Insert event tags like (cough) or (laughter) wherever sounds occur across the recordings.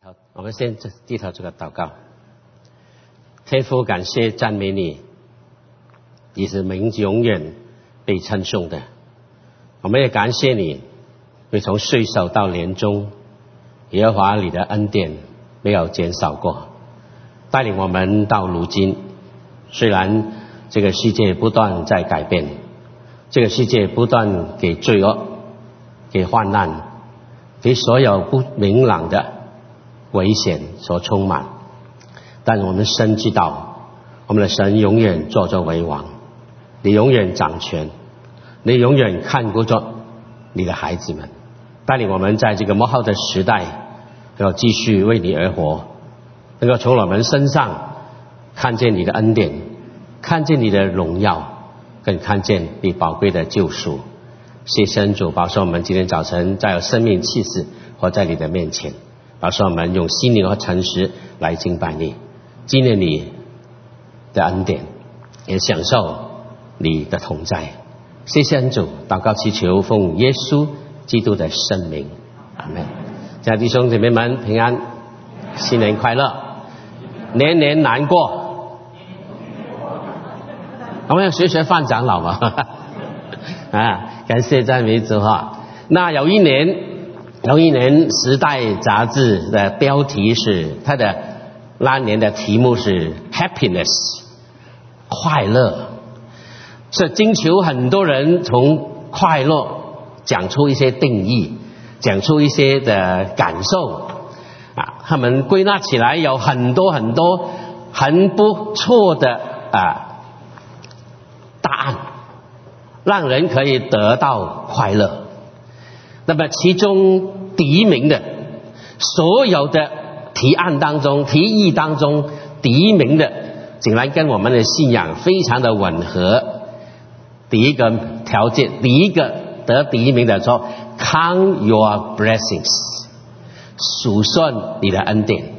好，我们先低头做个祷告。天父，感谢赞美你，你是名永远被称颂的。我们也感谢你，会从岁首到年终，耶和华你的恩典没有减少过，带领我们到如今。虽然这个世界不断在改变，这个世界不断给罪恶、给患难、给所有不明朗的。危险所充满，但我们深知道，我们的神永远坐着为王，你永远掌权，你永远看顾着你的孩子们，带领我们在这个幕后的时代，要继续为你而活，能够从我们身上看见你的恩典，看见你的荣耀，更看见你宝贵的救赎。谢神主保守我们今天早晨再有生命气势活在你的面前。老师，我们用心灵和诚实来敬拜你，纪念你的恩典，也享受你的同在。谢谢恩主，祷告祈求奉耶稣基督的圣名，阿门。家弟兄姐妹们平安，新年快乐，年年难过。我们要学学范长老嘛，(laughs) 啊，感谢赞美主哈。那有一年。有一年，《时代》杂志的标题是它的那年的题目是 “happiness”，快乐，是征求很多人从快乐讲出一些定义，讲出一些的感受啊。他们归纳起来有很多很多很不错的啊答案，让人可以得到快乐。那么其中第一名的所有的提案当中、提议当中，第一名的竟然跟我们的信仰非常的吻合。第一个条件，第一个得第一名的说：“Count your blessings，数算你的恩典。”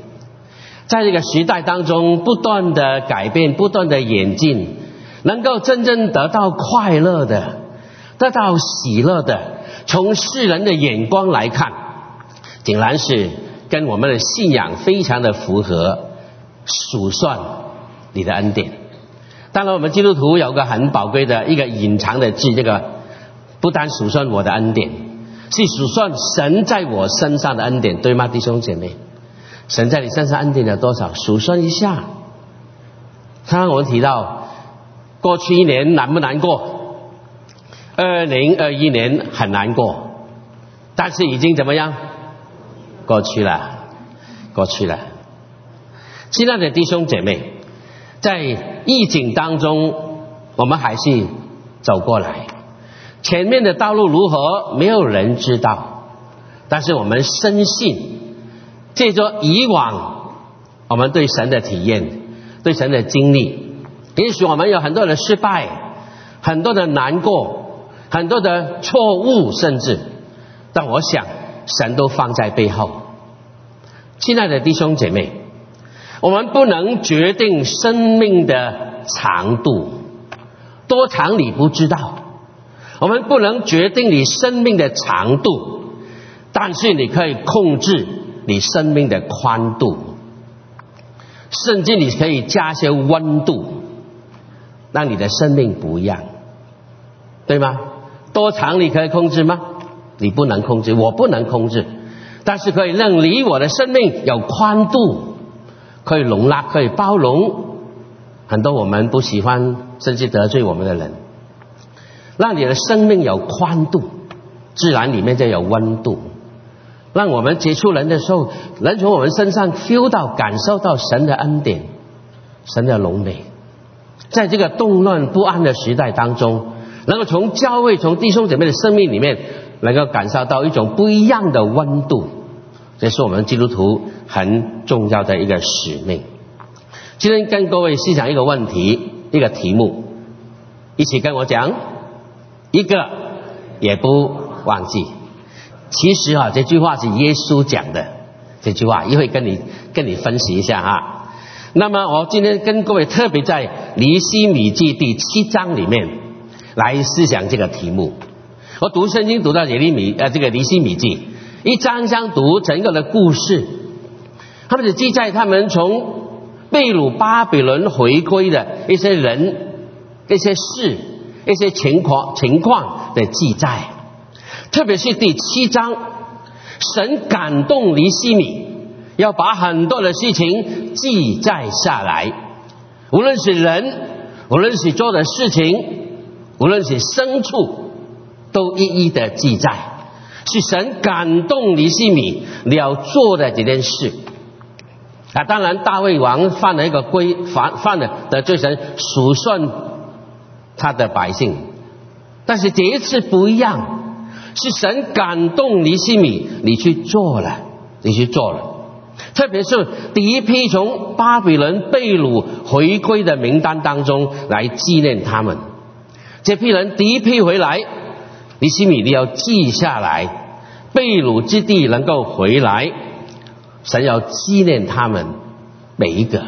在这个时代当中，不断的改变，不断的演进，能够真正得到快乐的，得到喜乐的。从世人的眼光来看，竟然是跟我们的信仰非常的符合。数算你的恩典，当然我们基督徒有个很宝贵的一个隐藏的字，这个不单数算我的恩典，是数算神在我身上的恩典，对吗，弟兄姐妹？神在你身上恩典有多少？数算一下。刚刚我们提到过去一年难不难过？二零二一年很难过，但是已经怎么样？过去了，过去了。亲爱的弟兄姐妹，在疫情当中，我们还是走过来。前面的道路如何，没有人知道。但是我们深信，借着以往我们对神的体验、对神的经历，也许我们有很多的失败，很多的难过。很多的错误，甚至，但我想，神都放在背后。亲爱的弟兄姐妹，我们不能决定生命的长度，多长你不知道；我们不能决定你生命的长度，但是你可以控制你生命的宽度，甚至你可以加些温度，让你的生命不一样，对吗？多长你可以控制吗？你不能控制，我不能控制，但是可以让你我的生命有宽度，可以容纳，可以包容很多我们不喜欢甚至得罪我们的人，让你的生命有宽度，自然里面就有温度，让我们接触人的时候，能从我们身上 feel 到、感受到神的恩典、神的荣美，在这个动乱不安的时代当中。能够从教会、从弟兄姐妹的生命里面，能够感受到一种不一样的温度，这是我们基督徒很重要的一个使命。今天跟各位思想一个问题，一个题目，一起跟我讲，一个也不忘记。其实啊，这句话是耶稣讲的，这句话一会跟你跟你分析一下啊。那么我今天跟各位特别在尼西米记第七章里面。来思想这个题目。我读圣经读到耶利米呃这个尼西米记一章章读整个的故事，他们只记载他们从被掳巴比伦回归的一些人、一些事、一些情况情况的记载，特别是第七章，神感动尼西米，要把很多的事情记载下来，无论是人，无论是做的事情，无论是牲畜，都一一的记载，是神感动尼西米要做的这件事。啊，当然，大卫王犯了一个规，犯犯了的罪神数算他的百姓，但是这一次不一样，是神感动尼西米，你去做了，你去做了。特别是第一批从巴比伦被掳回归的名单当中来纪念他们，这批人第一批回来，尼西米你要记下来，被掳之地能够回来。神要纪念他们每一个，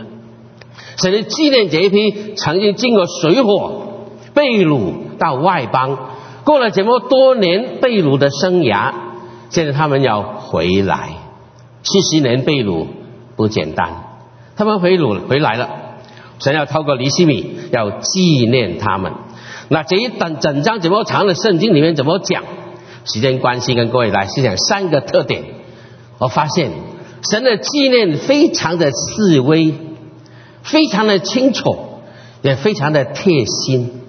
神要纪念这一批曾经经过水火被掳到外邦，过了这么多年被掳的生涯，现在他们要回来。七十年被掳不简单，他们回掳回来了，神要透过尼西米要纪念他们。那这一等整章这么长的圣经里面怎么讲？时间关系，跟各位来分享三个特点。我发现。神的纪念非常的细微，非常的清楚，也非常的贴心。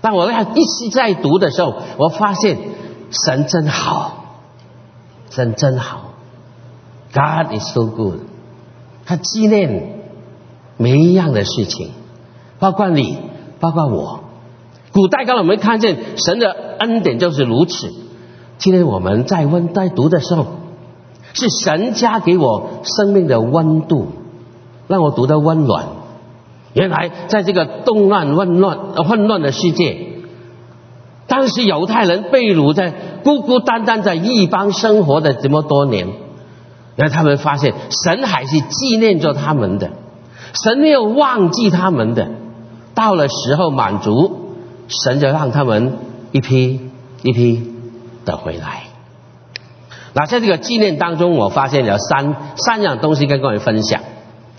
当我要一直在读的时候，我发现神真好，神真好，God is so good。他纪念每一样的事情，包括你，包括我。古代刚才我们看见神的恩典就是如此。今天我们在温在读的时候。是神加给我生命的温度，让我读得温暖。原来在这个动乱、混乱、混乱的世界，当时犹太人被掳在孤孤单单在异邦生活的这么多年，然后他们发现神还是纪念着他们的，神没有忘记他们的。到了时候满足，神就让他们一批一批的回来。那在这个纪念当中，我发现有三三样东西跟各位分享。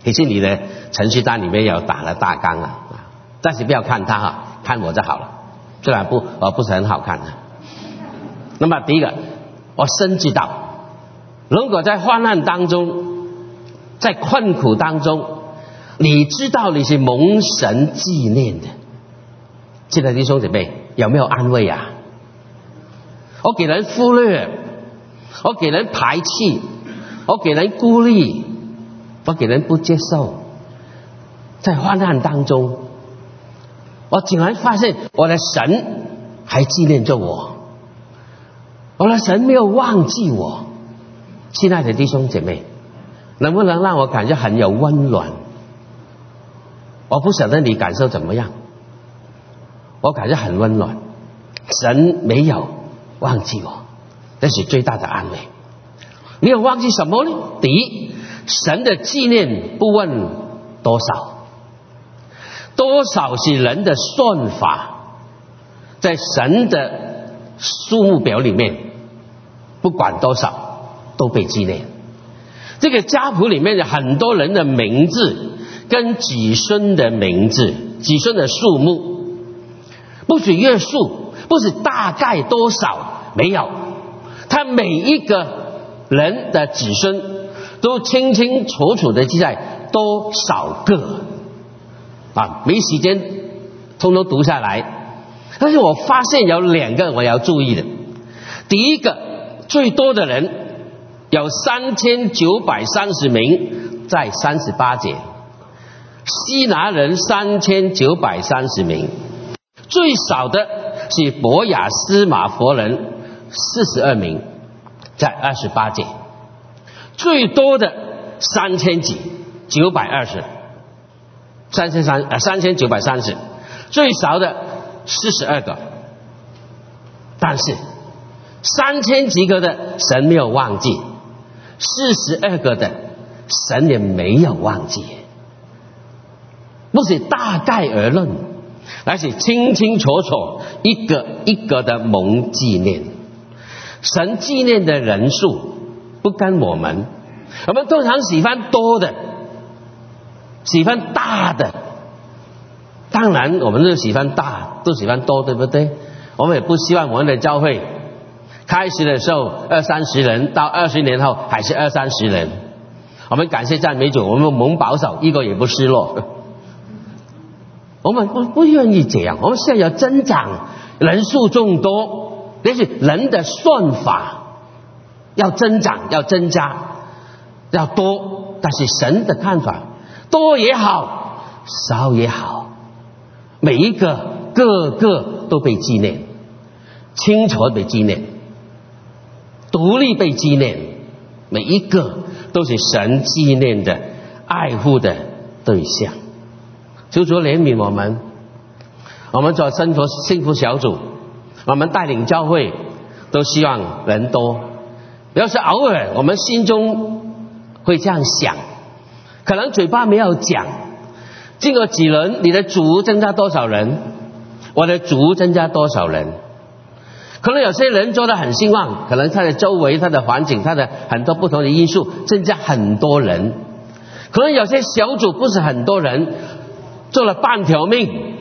其实你的程序单里面有打了大纲了啊，但是不要看它哈，看我就好了。虽然不呃不是很好看的。那么第一个，我深知道，如果在患难当中，在困苦当中，你知道你是蒙神纪念的，亲爱的弟兄姐妹有没有安慰啊？我给人忽略。我给人排斥，我给人孤立，我给人不接受，在患难当中，我竟然发现我的神还纪念着我，我的神没有忘记我。亲爱的弟兄姐妹，能不能让我感觉很有温暖？我不晓得你感受怎么样，我感觉很温暖，神没有忘记我。这是最大的安慰。没有忘记什么呢？第一，神的纪念不问多少，多少是人的算法，在神的数目表里面，不管多少都被纪念。这个家谱里面有很多人的名字跟子孙的名字，子孙的数目，不许约数，不许大概多少，没有。他每一个人的子孙都清清楚楚的记载多少个啊？没时间通通读下来，但是我发现有两个我要注意的。第一个，最多的人有三千九百三十名，在三十八节；西拿人三千九百三十名，最少的是博雅斯马佛人。四十二名，在二十八届，最多的三千几，九百二十，三千三呃三千九百三十，最少的四十二个，但是三千几个的神没有忘记，四十二个的神也没有忘记，不是大概而论，而是清清楚楚一个一个的蒙纪念。神纪念的人数不跟我们，我们通常喜欢多的，喜欢大的。当然，我们都喜欢大，都喜欢多，对不对？我们也不希望我们的教会开始的时候二三十人，到二十年后还是二三十人。我们感谢赞美主，我们蒙保守，一个也不失落。我们不不愿意这样，我们现在要增长，人数众多，那是人的算法，要增长，要增加，要多。但是神的看法，多也好，少也好，每一个个个都被纪念，清楚被纪念，独立被纪念，每一个都是神纪念的、爱护的对象。求主怜悯我们，我们做生活幸福小组，我们带领教会，都希望人多。要是偶尔我们心中会这样想，可能嘴巴没有讲，经过几轮，你的组增加多少人，我的组增加多少人？可能有些人做的很兴旺，可能他的周围、他的环境、他的很多不同的因素增加很多人。可能有些小组不是很多人。做了半条命，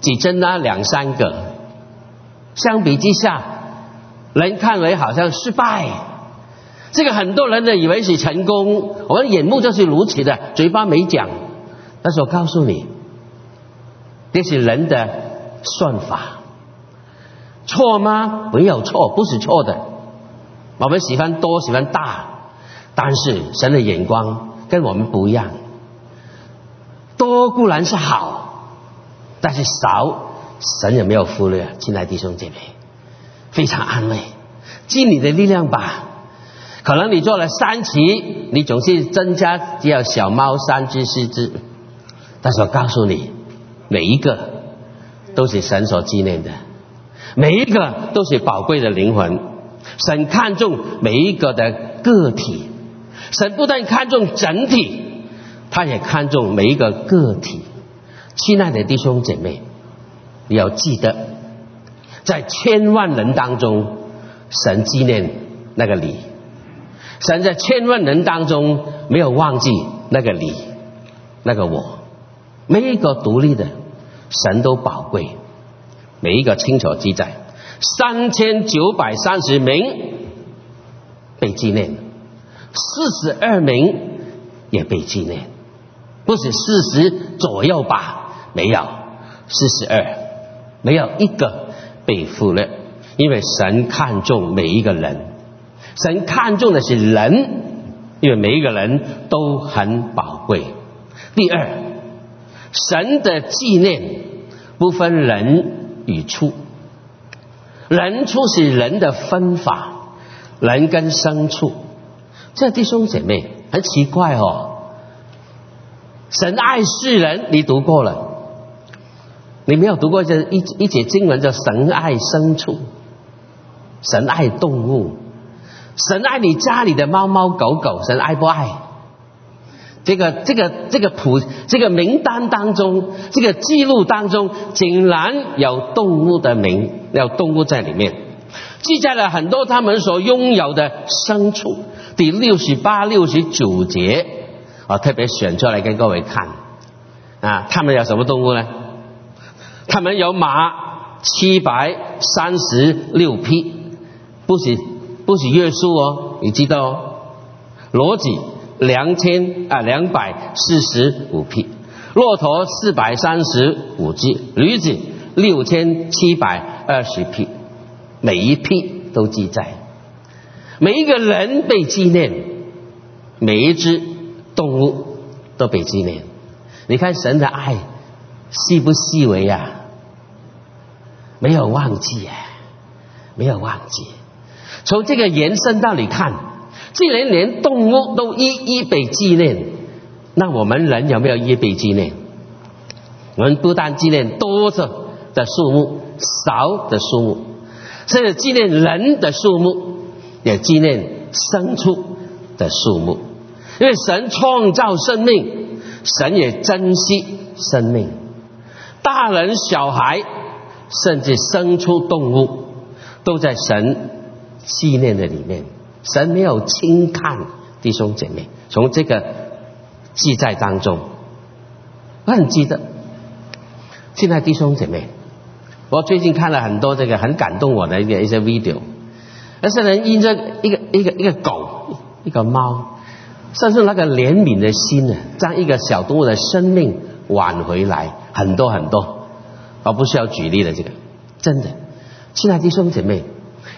只增加两三个，相比之下，人看为好像失败。这个很多人呢以为是成功，我们眼目就是如此的，嘴巴没讲。但是我告诉你，这是人的算法，错吗？没有错，不是错的。我们喜欢多，喜欢大，但是神的眼光跟我们不一样。多固然是好，但是少，神也没有忽略。亲爱弟兄姐妹，非常安慰，尽你的力量吧。可能你做了三期，你总是增加只有小猫三只四只，但是我告诉你，每一个都是神所纪念的，每一个都是宝贵的灵魂。神看重每一个的个体，神不但看重整体。他也看重每一个个体，亲爱的弟兄姐妹，你要记得，在千万人当中，神纪念那个你；神在千万人当中没有忘记那个你，那个我。每一个独立的，神都宝贵，每一个清楚记载，三千九百三十名被纪念，四十二名也被纪念。不是四十左右吧？没有，四十二，没有一个被忽略，因为神看重每一个人，神看重的是人，因为每一个人都很宝贵。第二，神的纪念不分人与畜，人畜是人的分法，人跟牲畜，这弟兄姐妹很奇怪哦。神爱世人，你读过了？你没有读过这一一节经文叫“神爱牲畜”，神爱动物，神爱你家里的猫猫狗狗，神爱不爱？这个这个这个谱这个名单当中，这个记录当中，竟然有动物的名，有动物在里面，记载了很多他们所拥有的牲畜。第六十八、六十九节。我特别选出来给各位看，啊，他们有什么动物呢？他们有马七百三十六匹，不是不是约束哦，你知道哦。骡子两千啊两百四十五匹，骆驼四百三十五只，驴子六千七百二十匹，每一匹都记载，每一个人被纪念，每一只。动物都被纪念，你看神的爱细不细微呀？没有忘记啊，没有忘记。从这个延伸到你看，既然连动物都一一被纪念，那我们人有没有一被纪念？我们不但纪念多着的数目，少的数目，甚至纪念人的数目，也纪念牲畜的数目。因为神创造生命，神也珍惜生命。大人、小孩，甚至生出动物，都在神纪念的里面。神没有轻看弟兄姐妹，从这个记载当中，我很记得。现在弟兄姐妹，我最近看了很多这个很感动我的一个一些 video，而是人因着一个一个一个狗，一个猫，甚至那个怜悯的心呢，将一个小动物的生命挽回来，很多很多，我不需要举例的这个，真的，亲爱的弟兄姐妹，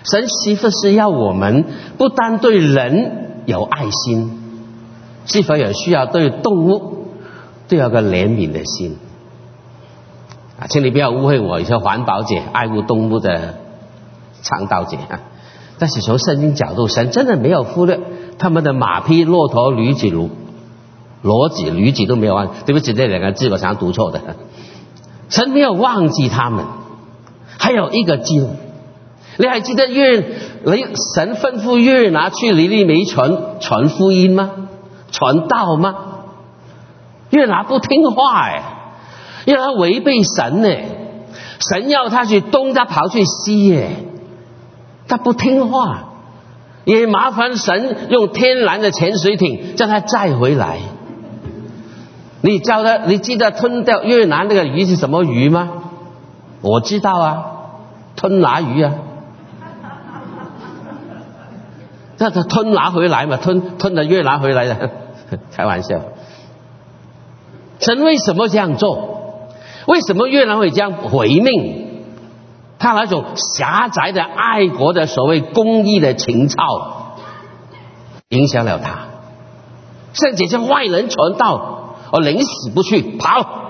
神媳妇是要我们不单对人有爱心，是否也需要对动物都有个怜悯的心。啊，请你不要误会我，一些环保者、爱护动物的倡导姐啊。但是从圣经角度，神真的没有忽略他们的马匹、骆驼、驴子、骡子、驴子都没有忘。对不起，这两个字我常读错的。神没有忘记他们。还有一个经，你还记得约你神吩咐约拿去尼利梅传传福音吗？传道吗？约拿不听话哎。因为他违背神呢，神要他去东，他跑去西耶，他不听话，也麻烦神用天然的潜水艇将他载回来。你叫他，你记得吞掉越南那个鱼是什么鱼吗？我知道啊，吞拿鱼啊，(laughs) 那他吞拿回来嘛，吞吞的越南回来的，(laughs) 开玩笑。神为什么这样做？为什么越南会这样回命？他那种狭窄的爱国的所谓公益的情操，影响了他，甚至向外人传道，我宁死不去跑。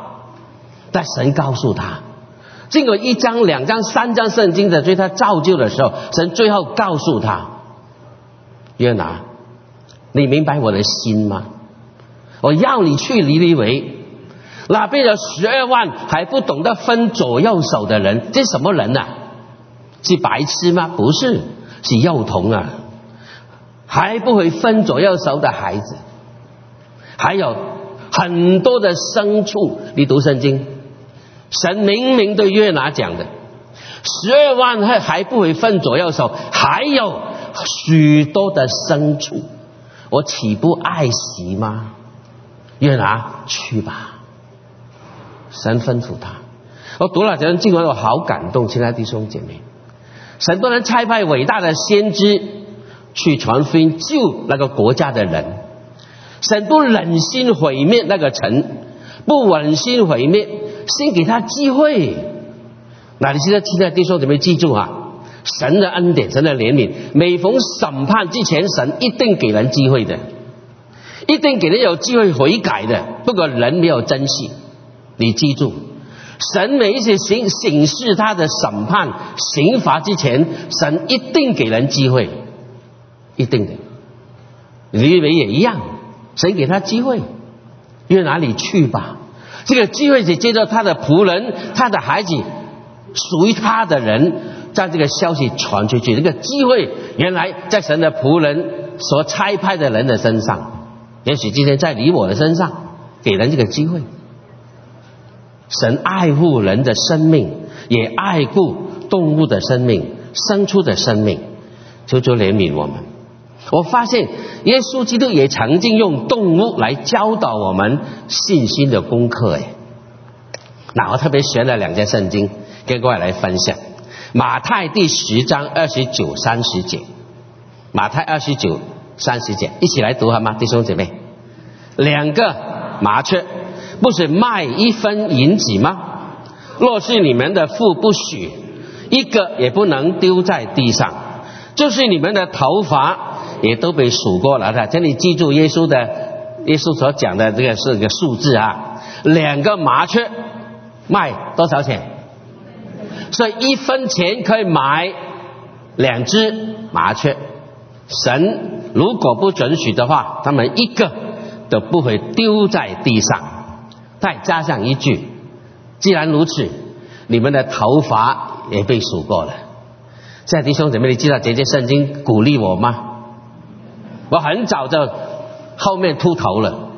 但神告诉他，经过一章、两章、三章圣经的对他造就的时候，神最后告诉他：约拿，你明白我的心吗？我要你去尼尼微。那边有十二万还不懂得分左右手的人，这什么人呐？是白痴吗？不是，是幼童啊，还不会分左右手的孩子，还有很多的牲畜。你读圣经，神明明对约拿讲的，十二万还还不会分左右手，还有许多的牲畜，我岂不爱惜吗？约拿去吧。神吩咐他，我读了这段经文，我好感动，亲爱的弟兄姐妹。神不能差派伟大的先知去传福音救那个国家的人，神不忍心毁灭那个城，不忍心毁灭，先给他机会。那你现在亲爱的弟兄姐妹记住啊，神的恩典，神的怜悯，每逢审判之前，神一定给人机会的，一定给人有机会悔改的，不管人没有珍惜。你记住，神每一次行审视他的审判刑罚之前，神一定给人机会，一定的。你以为也一样，神给他机会，约哪里去吧？这个机会是接着他的仆人、他的孩子、属于他的人，将这个消息传出去。这个机会原来在神的仆人所差派的人的身上，也许今天在你我的身上，给人这个机会。神爱护人的生命，也爱护动物的生命、牲畜的生命，求求怜悯我们。我发现耶稣基督也曾经用动物来教导我们信心的功课。哎，那我特别选了两节圣经跟各位来分享：马太第十章二十九、三十节。马太二十九、三十节，一起来读好吗，弟兄姐妹？两个麻雀。不是卖一分银子吗？若是你们的父不许，一个也不能丢在地上。就是你们的头发也都被数过了的，请你记住耶稣的耶稣所讲的这个是个数字啊。两个麻雀卖多少钱？所以一分钱可以买两只麻雀。神如果不准许的话，他们一个都不会丢在地上。再加上一句：既然如此，你们的头发也被数过了。现在弟兄姊妹，你知道这节圣经鼓励我吗？我很早就后面秃头了。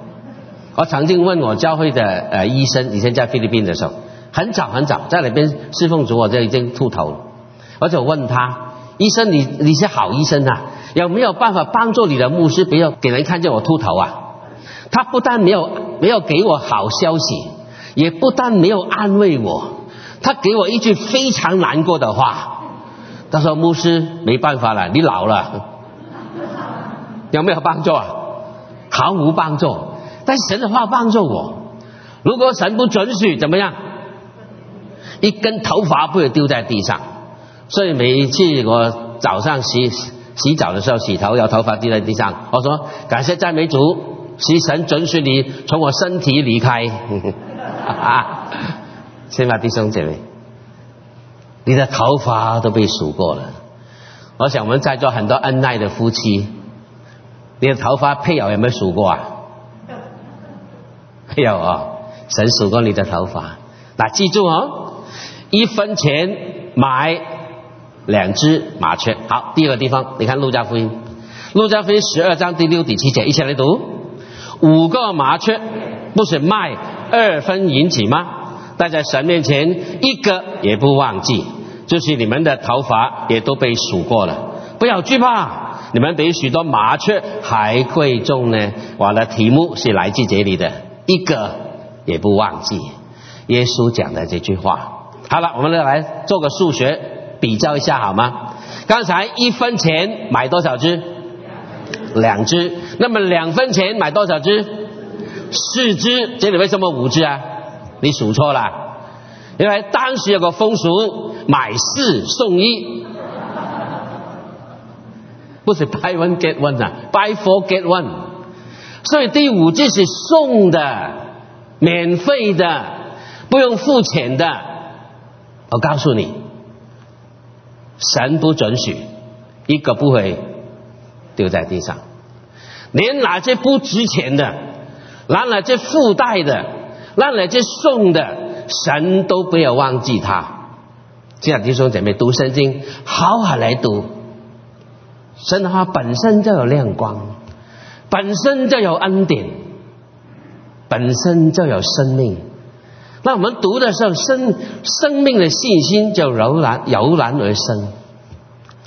我曾经问我教会的呃医生，以前在菲律宾的时候，很早很早在那边侍奉主，我就已经秃头了。我就问他：医生，你你是好医生啊？有没有办法帮助你的牧师不要给人看见我秃头啊？他不但没有没有给我好消息，也不但没有安慰我，他给我一句非常难过的话。他说：“牧师，没办法了，你老了，有没有帮助啊？毫无帮助。但神的话帮助我。如果神不准许，怎么样？一根头发不会丢在地上。所以每一次我早上洗洗澡的时候洗头，有头发丢在地上，我说感谢赞美主，是神准许你从我身体离开。(laughs) 先把弟兄姐妹。”你的头发都被数过了，我想我们在座很多恩爱的夫妻，你的头发配偶有没有数过啊？没有啊，神数过你的头发。那记住哦，一分钱买两只麻雀。好，第二个地方，你看路加福音，路加福音十二章第六第七节，一起来读：五个麻雀不是卖二分银子吗？但在神面前一个也不忘记。就是你们的头发也都被数过了，不要惧怕，你们比许多麻雀还贵重呢。我的题目是来自这里的，一个也不忘记。耶稣讲的这句话。好了，我们来做个数学比较一下好吗？刚才一分钱买多少只？两只。那么两分钱买多少只？四只。这里为什么五只啊？你数错了，因为当时有个风俗。买四送一，不是 buy one get one 啊，buy four get one。所以第五只是送的，免费的，不用付钱的。我告诉你，神不准许一个不会丢在地上，连哪些不值钱的，拿哪些附带的，哪些送的，神都不要忘记他。这样弟兄姐妹读圣经，好好来读。神的话本身就有亮光，本身就有恩典，本身就有生命。那我们读的时候，生生命的信心就油然油然而生。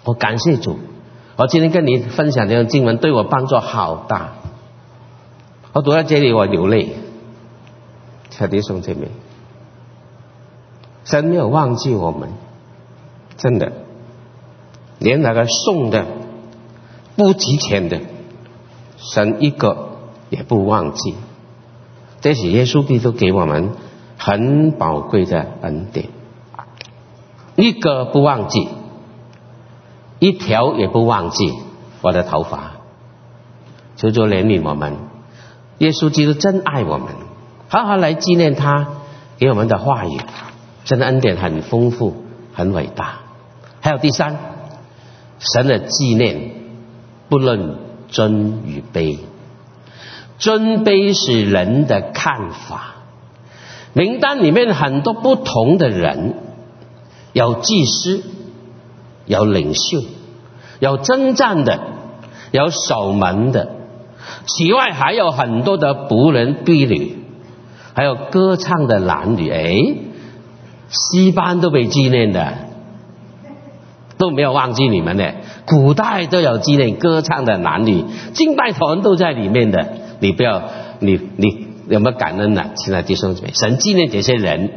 我感谢主，我今天跟你分享这段经文，对我帮助好大。我读到这里，我流泪。弟兄姐妹。神没有忘记我们，真的，连那个送的不值钱的，神一个也不忘记。这是耶稣基督给我们很宝贵的恩典，一个不忘记，一条也不忘记我的头发，求主怜悯我们。耶稣基督真爱我们，好好来纪念他给我们的话语。神的恩典很丰富，很伟大。还有第三，神的纪念不论尊与卑，尊卑是人的看法。名单里面很多不同的人，有祭司，有领袖，有征战的，有守门的，此外还有很多的仆人、婢女，还有歌唱的男女。哎。西班都被纪念的，都没有忘记你们的。古代都有纪念歌唱的男女，敬拜团都在里面的。你不要，你你有没有感恩呢？现在弟兄姊妹，神纪念这些人，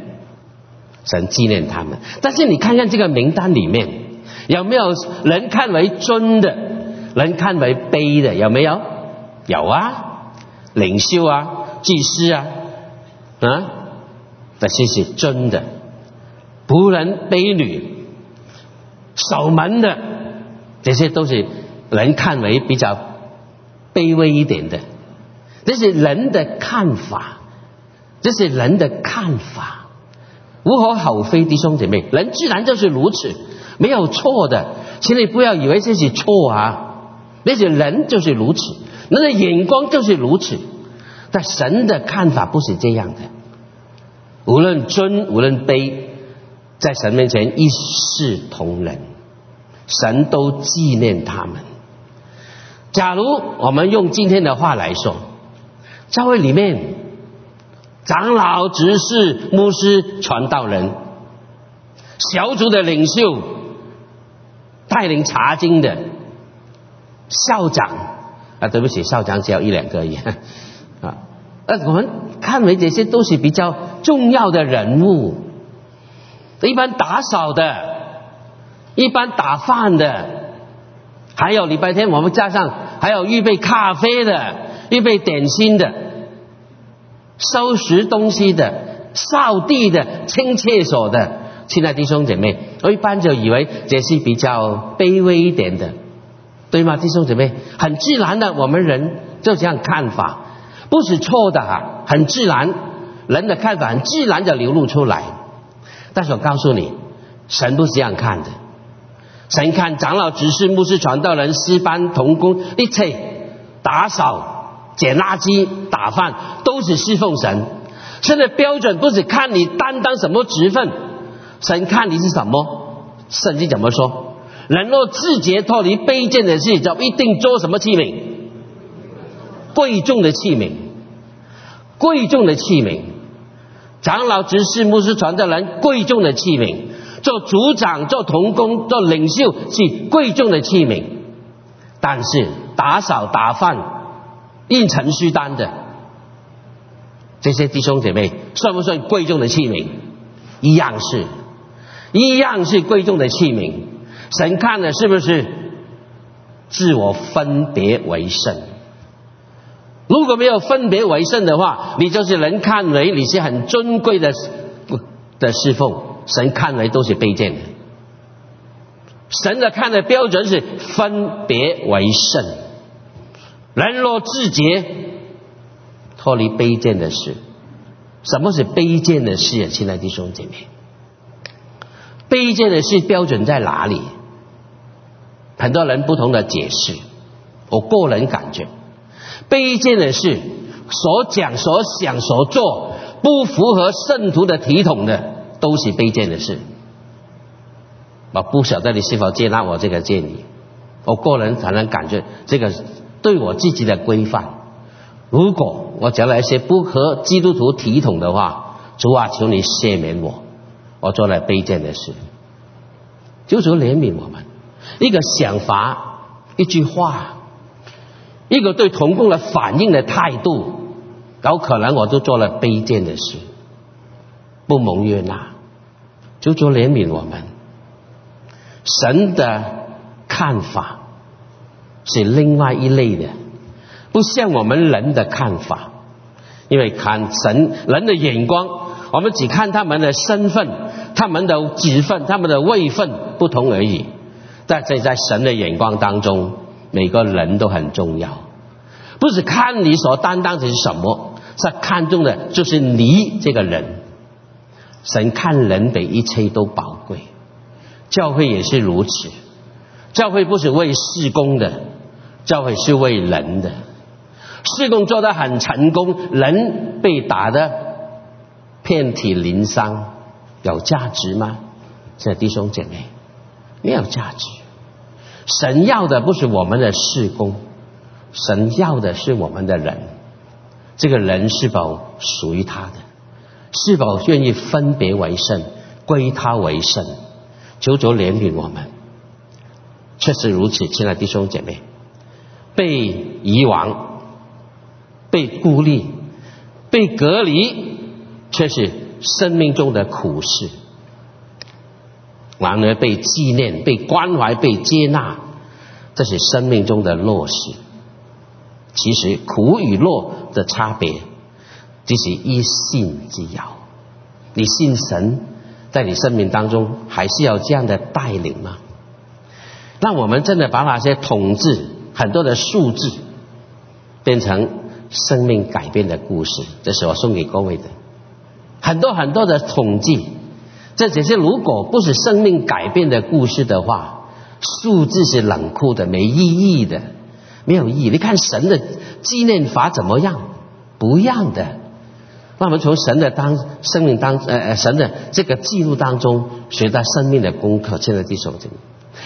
神纪念他们。但是你看看这个名单里面，有没有人看为尊的，人看为卑的？有没有？有啊，领袖啊，祭司啊，啊，这些是尊的。仆人、婢女、守门的，这些都是人看为比较卑微一点的。这是人的看法，这是人的看法，无可厚非，弟兄姐妹，人自然就是如此，没有错的。请你不要以为这是错啊，那些人就是如此，那个眼光就是如此。但神的看法不是这样的，无论尊，无论卑。在神面前一视同仁，神都纪念他们。假如我们用今天的话来说，教会里面长老、执事、牧师、传道人、小组的领袖、带领查经的，校长啊，对不起，校长只有一两个而已 (laughs) 啊。呃，我们看为这些都是比较重要的人物，一般打扫的，一般打饭的，还有礼拜天我们加上还有预备咖啡的、预备点心的、收拾东西的、扫地的、清厕所的。亲爱弟兄姐妹，我一般就以为这是比较卑微一点的，对吗？弟兄姐妹，很自然的，我们人就这样看法。不是错的哈，很自然，人的看法很自然的流露出来。但是我告诉你，神不是这样看的。神看长老、执事、牧师、传道人、师班、童工一切打扫、捡垃圾、打饭，都是侍奉神。神的标准不是看你担当什么职分，神看你是什么。圣经怎么说？人若自觉脱离卑贱的事，就一定做什么器皿？贵重的器皿，贵重的器皿，长老、执事、牧师、传道人，贵重的器皿；做组长、做童工、做领袖是贵重的器皿。但是打扫、打饭、印程序单的这些弟兄姐妹，算不算贵重的器皿？一样是，一样是贵重的器皿。神看的是不是自我分别为圣？如果没有分别为圣的话，你就是人看为你是很尊贵的的侍奉，神看为都是卑贱的。神的看的标准是分别为圣，人若自洁，脱离卑贱的事。什么是卑贱的事？亲爱的弟兄姐妹，卑贱的事标准在哪里？很多人不同的解释，我个人感觉。卑贱的事，所讲、所想、所做不符合圣徒的体统的，都是卑贱的事。我不晓得你是否接纳我这个建议。我个人才能感觉这个对我自己的规范。如果我讲了一些不合基督徒体统的话，主啊，求你赦免我，我做了卑贱的事。求主怜悯我们，一个想法，一句话。一个对同工的反应的态度，有可能我都做了卑贱的事，不蒙悦纳，就做怜悯我们。神的看法是另外一类的，不像我们人的看法，因为看神人的眼光，我们只看他们的身份、他们的职分、他们的位分不同而已。但这在神的眼光当中。每个人都很重要，不是看你所担当的是什么，是看重的就是你这个人。神看人比一切都宝贵，教会也是如此。教会不是为事工的，教会是为人的。事工做得很成功，人被打得遍体鳞伤，有价值吗？这弟兄姐妹，没有价值。神要的不是我们的事工，神要的是我们的人。这个人是否属于他的？是否愿意分别为圣，归他为圣？求主怜悯我们。确实如此，亲爱弟兄姐妹，被遗忘、被孤立、被隔离，却是生命中的苦事。然而被纪念、被关怀、被接纳，这是生命中的乐事。其实苦与乐的差别，只是一信之遥。你信神，在你生命当中还是要这样的带领吗？那我们真的把那些统治很多的数字，变成生命改变的故事。这是我送给各位的很多很多的统计。这只是如果不是生命改变的故事的话，数字是冷酷的、没意义的、没有意义。你看神的纪念法怎么样？不一样的。那我们从神的当生命当呃呃神的这个记录当中学到生命的功课。现在第首经，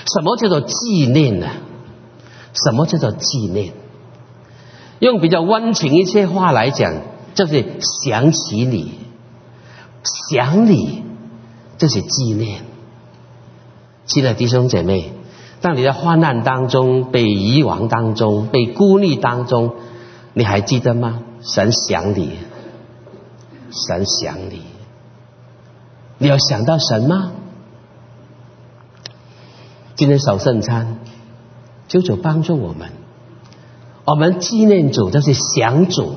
什么叫做纪念呢？什么叫做纪念？用比较温情一些话来讲，就是想起你，想你。这是纪念，亲爱的弟兄姐妹，当你在患难当中、被遗忘当中、被孤立当中，你还记得吗？神想你，神想你，你要想到神吗？今天守圣餐，求主帮助我们。我们纪念主，就是想主，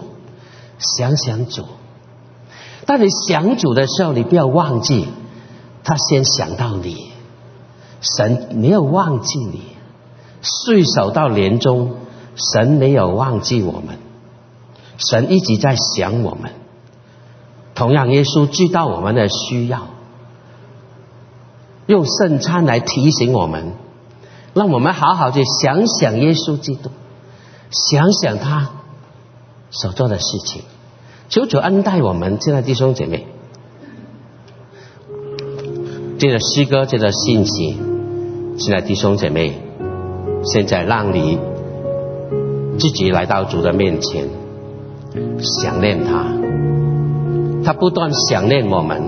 想想主。当你想主的时候，你不要忘记，他先想到你。神没有忘记你，岁首到年终，神没有忘记我们，神一直在想我们。同样，耶稣知道我们的需要，用圣餐来提醒我们，让我们好好去想想耶稣基督，想想他所做的事情。求主恩待我们，亲爱的弟兄姐妹，借着诗歌，借着信息，亲爱的弟兄姐妹，现在让你自己来到主的面前，想念他，他不断想念我们，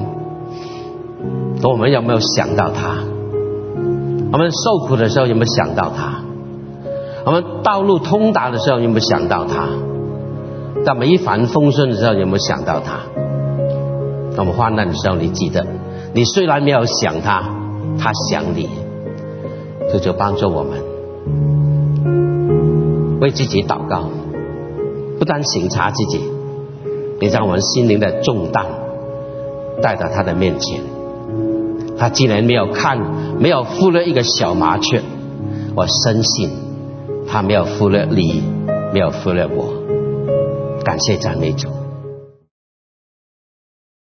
我们有没有想到他？我们受苦的时候有没有想到他？我们道路通达的时候有没有想到他？在我们一帆风顺的时候，有没有想到他？那么患难的时候，你记得，你虽然没有想他，他想你，这就帮助我们为自己祷告，不但省察自己，也将我们心灵的重担带到他的面前。他既然没有看，没有忽略一个小麻雀，我深信他没有忽略你，没有忽略我。感谢赞美主。